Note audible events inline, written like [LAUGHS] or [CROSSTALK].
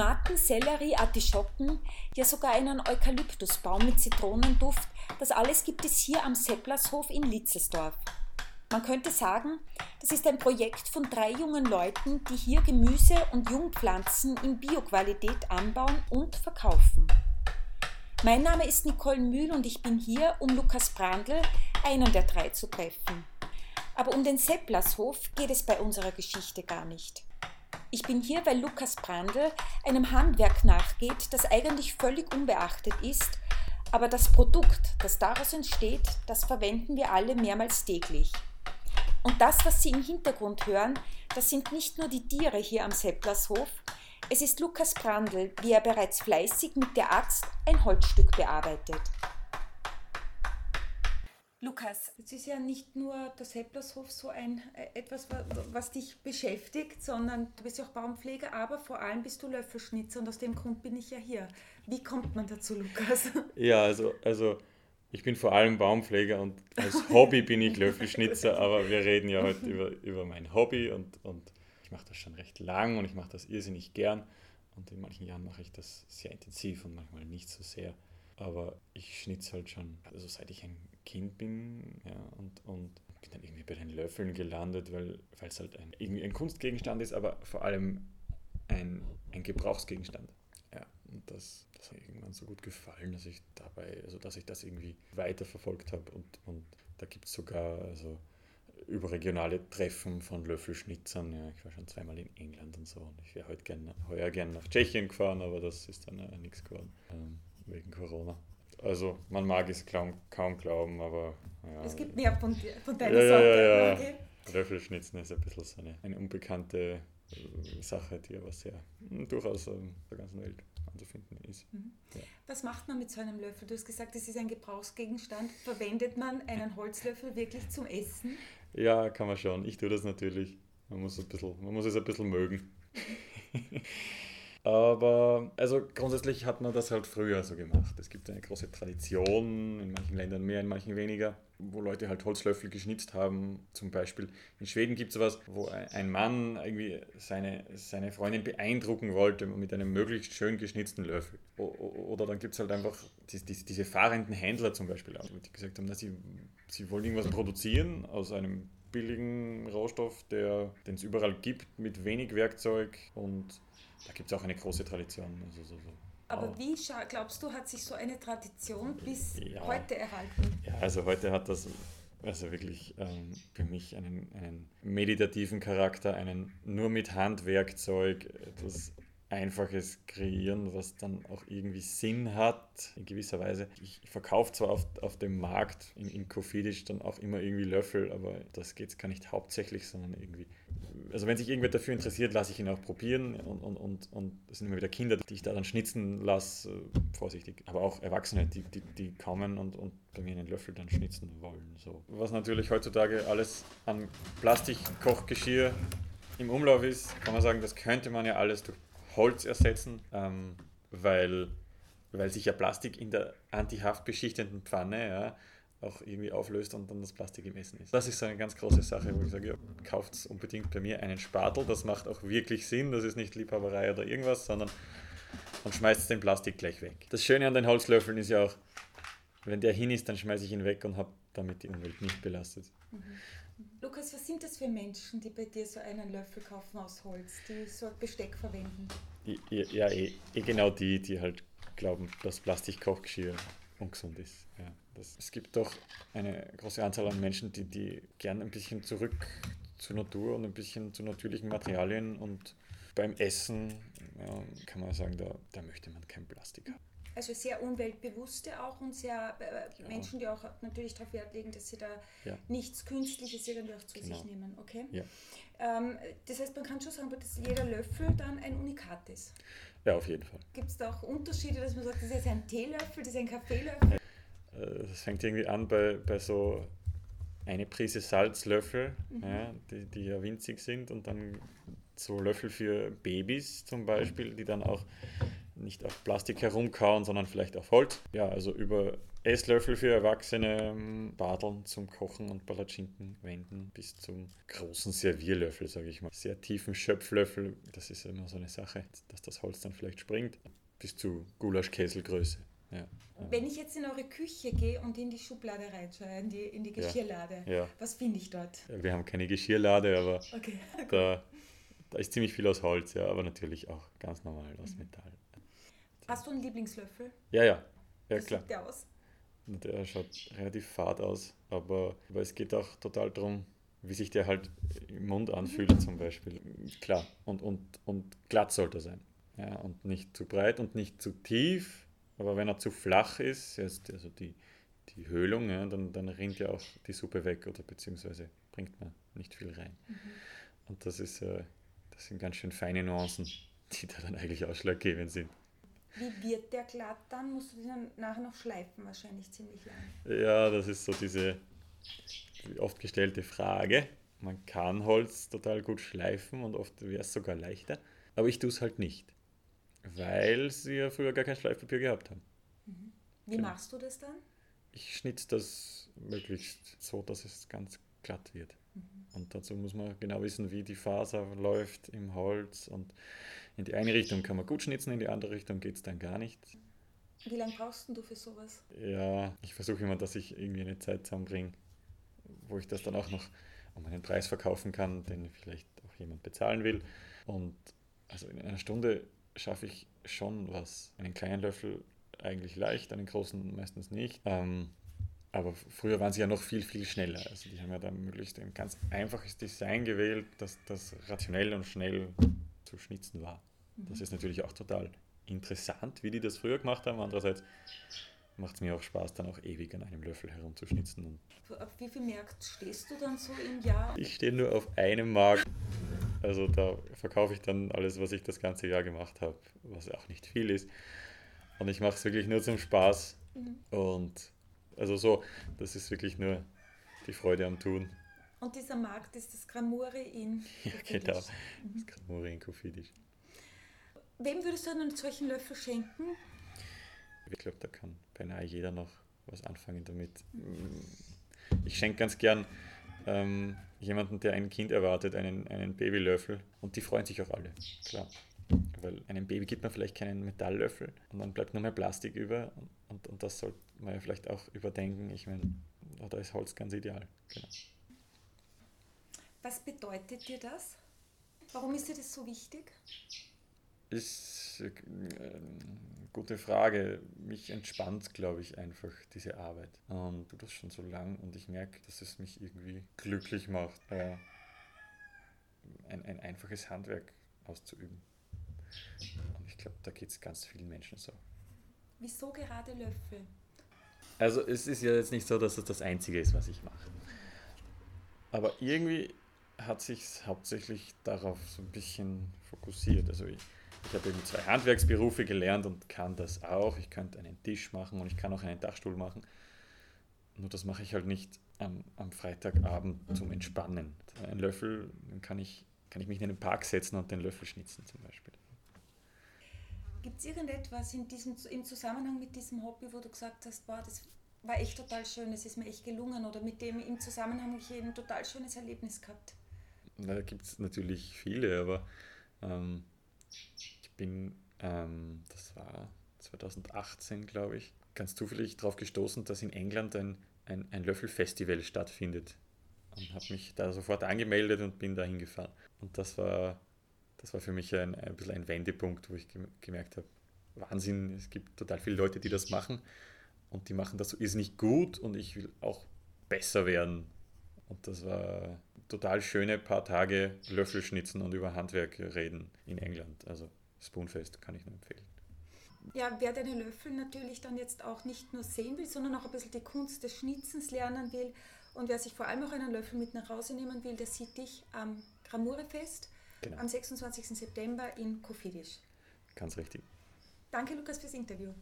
Tomaten, Sellerie, Artischocken, ja sogar einen Eukalyptusbaum mit Zitronenduft, das alles gibt es hier am Sepplershof in Litzelsdorf. Man könnte sagen, das ist ein Projekt von drei jungen Leuten, die hier Gemüse und Jungpflanzen in Bioqualität anbauen und verkaufen. Mein Name ist Nicole Mühl und ich bin hier, um Lukas Brandl, einen der drei, zu treffen. Aber um den Sepplershof geht es bei unserer Geschichte gar nicht. Ich bin hier, weil Lukas Brandl einem Handwerk nachgeht, das eigentlich völlig unbeachtet ist, aber das Produkt, das daraus entsteht, das verwenden wir alle mehrmals täglich. Und das, was Sie im Hintergrund hören, das sind nicht nur die Tiere hier am Sepplershof, es ist Lukas Brandl, wie er bereits fleißig mit der Axt ein Holzstück bearbeitet. Lukas, es ist ja nicht nur der Sepplershof so ein äh, etwas, was dich beschäftigt, sondern du bist ja auch Baumpfleger, aber vor allem bist du Löffelschnitzer und aus dem Grund bin ich ja hier. Wie kommt man dazu, Lukas? [LAUGHS] Ja, also, also ich bin vor allem Baumpfleger und als Hobby bin ich Löffelschnitzer, aber wir reden ja heute über, über mein Hobby und, und ich mache das schon recht lang und ich mache das irrsinnig gern und in manchen Jahren mache ich das sehr intensiv und manchmal nicht so sehr. Aber ich schnitze halt schon, also seit ich ein Kind bin ja, und, und bin dann irgendwie bei den Löffeln gelandet, weil es halt ein, irgendwie ein Kunstgegenstand ist, aber vor allem ein, ein Gebrauchsgegenstand. Ja, und das, das hat mir irgendwann so gut gefallen, dass ich dabei, also dass ich das irgendwie weiterverfolgt habe und, und da gibt es sogar also überregionale Treffen von Löffelschnitzern. Ja, ich war schon zweimal in England und so und ich wäre heute gern, heuer gerne nach Tschechien gefahren, aber das ist dann äh, nichts geworden ähm, wegen Corona. Also man mag es kaum, kaum glauben, aber ja. Es gibt mehr von, von deiner ja, Sorte. Ja, ja, okay. Löffelschnitzen ist ein bisschen so eine, eine unbekannte äh, Sache, die aber sehr hm, durchaus in der ganzen Welt anzufinden ist. Mhm. Ja. Was macht man mit so einem Löffel? Du hast gesagt, es ist ein Gebrauchsgegenstand. Verwendet man einen Holzlöffel wirklich zum Essen? Ja, kann man schon. Ich tue das natürlich. Man muss, ein bisschen, man muss es ein bisschen mögen. [LAUGHS] Aber also grundsätzlich hat man das halt früher so gemacht. Es gibt eine große Tradition, in manchen Ländern mehr, in manchen weniger, wo Leute halt Holzlöffel geschnitzt haben. Zum Beispiel in Schweden gibt es sowas, wo ein Mann irgendwie seine, seine Freundin beeindrucken wollte mit einem möglichst schön geschnitzten Löffel. Oder dann gibt es halt einfach die, die, diese fahrenden Händler zum Beispiel, die gesagt haben, dass sie, sie wollen irgendwas produzieren aus einem billigen Rohstoff, den es überall gibt, mit wenig Werkzeug und da gibt es auch eine große Tradition. Also so, so. Aber wie glaubst du, hat sich so eine Tradition bis ja. heute erhalten? Ja, also heute hat das also wirklich ähm, für mich einen, einen meditativen Charakter, einen nur mit Handwerkzeug, etwas Einfaches kreieren, was dann auch irgendwie Sinn hat, in gewisser Weise. Ich verkaufe zwar auf, auf dem Markt in, in Kofedisch dann auch immer irgendwie Löffel, aber das geht gar nicht hauptsächlich, sondern irgendwie. Also wenn sich irgendwer dafür interessiert, lasse ich ihn auch probieren und, und, und, und das sind immer wieder Kinder, die ich da dann schnitzen lasse, äh, vorsichtig. Aber auch Erwachsene, die, die, die kommen und, und bei mir einen Löffel dann schnitzen wollen. So. Was natürlich heutzutage alles an Plastikkochgeschirr im Umlauf ist, kann man sagen, das könnte man ja alles durch Holz ersetzen, ähm, weil, weil sich ja Plastik in der antihaftbeschichtenden Pfanne ja, auch irgendwie auflöst und dann das Plastik im Essen ist. Das ist so eine ganz große Sache, wo ich sage, ja, kauft unbedingt bei mir einen Spatel, das macht auch wirklich Sinn, das ist nicht Liebhaberei oder irgendwas, sondern man schmeißt den Plastik gleich weg. Das Schöne an den Holzlöffeln ist ja auch, wenn der hin ist, dann schmeiße ich ihn weg und habe damit die Umwelt nicht belastet. Mhm. Lukas, was sind das für Menschen, die bei dir so einen Löffel kaufen aus Holz, die so ein Besteck verwenden? Ja, ja eh, eh, genau die, die halt glauben, dass Plastikkochgeschirr ungesund ist. Ja, das, es gibt doch eine große Anzahl an Menschen, die, die gern ein bisschen zurück zur Natur und ein bisschen zu natürlichen Materialien und beim Essen ja, kann man sagen, da, da möchte man kein Plastik haben also sehr umweltbewusste auch und sehr äh, Menschen, die auch natürlich darauf Wert legen, dass sie da ja. nichts Künstliches irgendwie auch zu genau. sich nehmen. Okay? Ja. Ähm, das heißt, man kann schon sagen, dass jeder Löffel dann ein Unikat ist. Ja, auf jeden Fall. Gibt es da auch Unterschiede, dass man sagt, das ist ein Teelöffel, das ist ein Kaffeelöffel? Äh, das fängt irgendwie an bei, bei so eine Prise Salzlöffel, mhm. ja, die, die ja winzig sind und dann so Löffel für Babys zum Beispiel, die dann auch nicht auf Plastik herumkauen, sondern vielleicht auf Holz. Ja, also über Esslöffel für Erwachsene, ähm, Badeln zum Kochen und Palatschinken wenden, bis zum großen Servierlöffel, sage ich mal. Sehr tiefen Schöpflöffel, das ist immer so eine Sache, dass das Holz dann vielleicht springt, bis zu Gulaschkäselgröße. Ja. Wenn ich jetzt in eure Küche gehe und in die Schublade reinschaue, in die, in die Geschirrlade, Ja. was finde ich dort? Wir haben keine Geschirrlade, aber Okay. [LAUGHS] da, da ist ziemlich viel aus Holz, ja, aber natürlich auch ganz normal aus Metall. Hast du einen Lieblingslöffel? Ja, ja, ja Wie klar. sieht der aus? Der schaut relativ fad aus, aber, aber es geht auch total darum, wie sich der halt im Mund anfühlt zum Beispiel. Klar, und, und, und glatt sollte er sein. Ja, und nicht zu breit und nicht zu tief, aber wenn er zu flach ist, also die, die Höhlung, ja, dann, dann rinnt ja auch die Suppe weg oder beziehungsweise bringt man nicht viel rein. Und das ist, äh, das sind ganz schön feine Nuancen, die da dann eigentlich ausschlaggebend sind. Wie wird der glatt dann? Musst du den dann nachher noch schleifen, wahrscheinlich ziemlich lang. Ja, das ist so diese die oft gestellte Frage. Man kann Holz total gut schleifen und oft wäre es sogar leichter, aber ich tue es halt nicht, weil sie ja früher gar kein Schleifpapier gehabt haben. Wie Genau. machst du das dann? Ich schnitze das möglichst so, dass es ganz glatt wird. Und dazu muss man genau wissen, wie die Faser läuft im Holz. Und in die eine Richtung kann man gut schnitzen, in die andere Richtung geht es dann gar nicht. Wie lange brauchst du für sowas? Ja, ich versuche immer, dass ich irgendwie eine Zeit zusammenbringe, wo ich das dann auch noch um einen Preis verkaufen kann, den vielleicht auch jemand bezahlen will. Und also in einer Stunde schaffe ich schon was. Einen kleinen Löffel eigentlich leicht, einen großen meistens nicht. Ähm, aber früher waren sie ja noch viel, viel schneller. Also die haben ja dann möglichst ein ganz einfaches Design gewählt, dass das rationell und schnell zu schnitzen war. Das ist natürlich auch total interessant, wie die das früher gemacht haben. Andererseits macht es mir auch Spaß, dann auch ewig an einem Löffel herumzuschnitzen. Und Auf wie viel Märkte stehst du dann so im Jahr? ich stehe nur auf einem Markt. Also da verkaufe ich dann alles, was ich das ganze Jahr gemacht habe, was auch nicht viel ist. Und ich mache es wirklich nur zum Spaß. Und also so, das ist wirklich nur die Freude am Tun. Und dieser Markt ist das Gramure in [LAUGHS] Ja, Kofidis. genau. Das kann Muri in Kofidisch. Wem würdest du einen solchen Löffel schenken? Ich glaube, da kann beinahe jeder noch was anfangen damit. Ich schenke ganz gern ähm, jemanden, der ein Kind erwartet, einen, einen Babylöffel. Und die freuen sich auch alle, klar. Weil einem Baby gibt man vielleicht keinen Metalllöffel und dann bleibt nur mehr Plastik über. Und, und, und das sollte man ja vielleicht auch überdenken. Ich meine, da ist Holz ganz ideal. Genau. Was bedeutet dir das? Warum ist dir das so wichtig? Ist äh, gute Frage. Mich entspannt, glaube ich, einfach diese Arbeit. Und du das schon so lang und ich merke, dass es mich irgendwie glücklich macht, äh, ein, ein einfaches Handwerk auszuüben. Und ich glaube, da geht es ganz vielen Menschen so. Wieso gerade Löffel? Also es ist ja jetzt nicht so, dass es das Einzige ist, was ich mache. Aber irgendwie hat sich hauptsächlich darauf so ein bisschen fokussiert. Also ich, ich habe eben zwei Handwerksberufe gelernt und kann das auch. Ich könnte einen Tisch machen und ich kann auch einen Dachstuhl machen. Nur das mache ich halt nicht am, am Freitagabend zum Entspannen. Ein Löffel, dann kann ich, kann ich mich in den Park setzen und den Löffel schnitzen zum Beispiel. Gibt es irgendetwas in diesem, im Zusammenhang mit diesem Hobby, wo du gesagt hast, boah, das war echt total schön, das ist mir echt gelungen oder mit dem im Zusammenhang habe ich ein total schönes Erlebnis gehabt? Da gibt es natürlich viele, aber ähm, ich bin, ähm, das war 2018, glaube ich, ganz zufällig darauf gestoßen, dass in England ein, ein, ein Löffelfestival stattfindet. Und habe mich da sofort angemeldet und bin da hingefahren. Und das war, das war für mich ein, ein bisschen ein Wendepunkt, wo ich gem- gemerkt habe, Wahnsinn, es gibt total viele Leute, die das machen. Und die machen das so irrsinnig gut und ich will auch besser werden. Und das war total schöne paar Tage Löffel schnitzen und über Handwerk reden in England. Also Spoonfest kann ich nur empfehlen. Ja, wer deine Löffel natürlich dann jetzt auch nicht nur sehen will, sondern auch ein bisschen die Kunst des Schnitzens lernen will und wer sich vor allem auch einen Löffel mit nach Hause nehmen will, der sieht dich am Gramure-Fest Genau. am 26. September in Kofidis. Ganz richtig. Danke, Lukas, fürs Interview.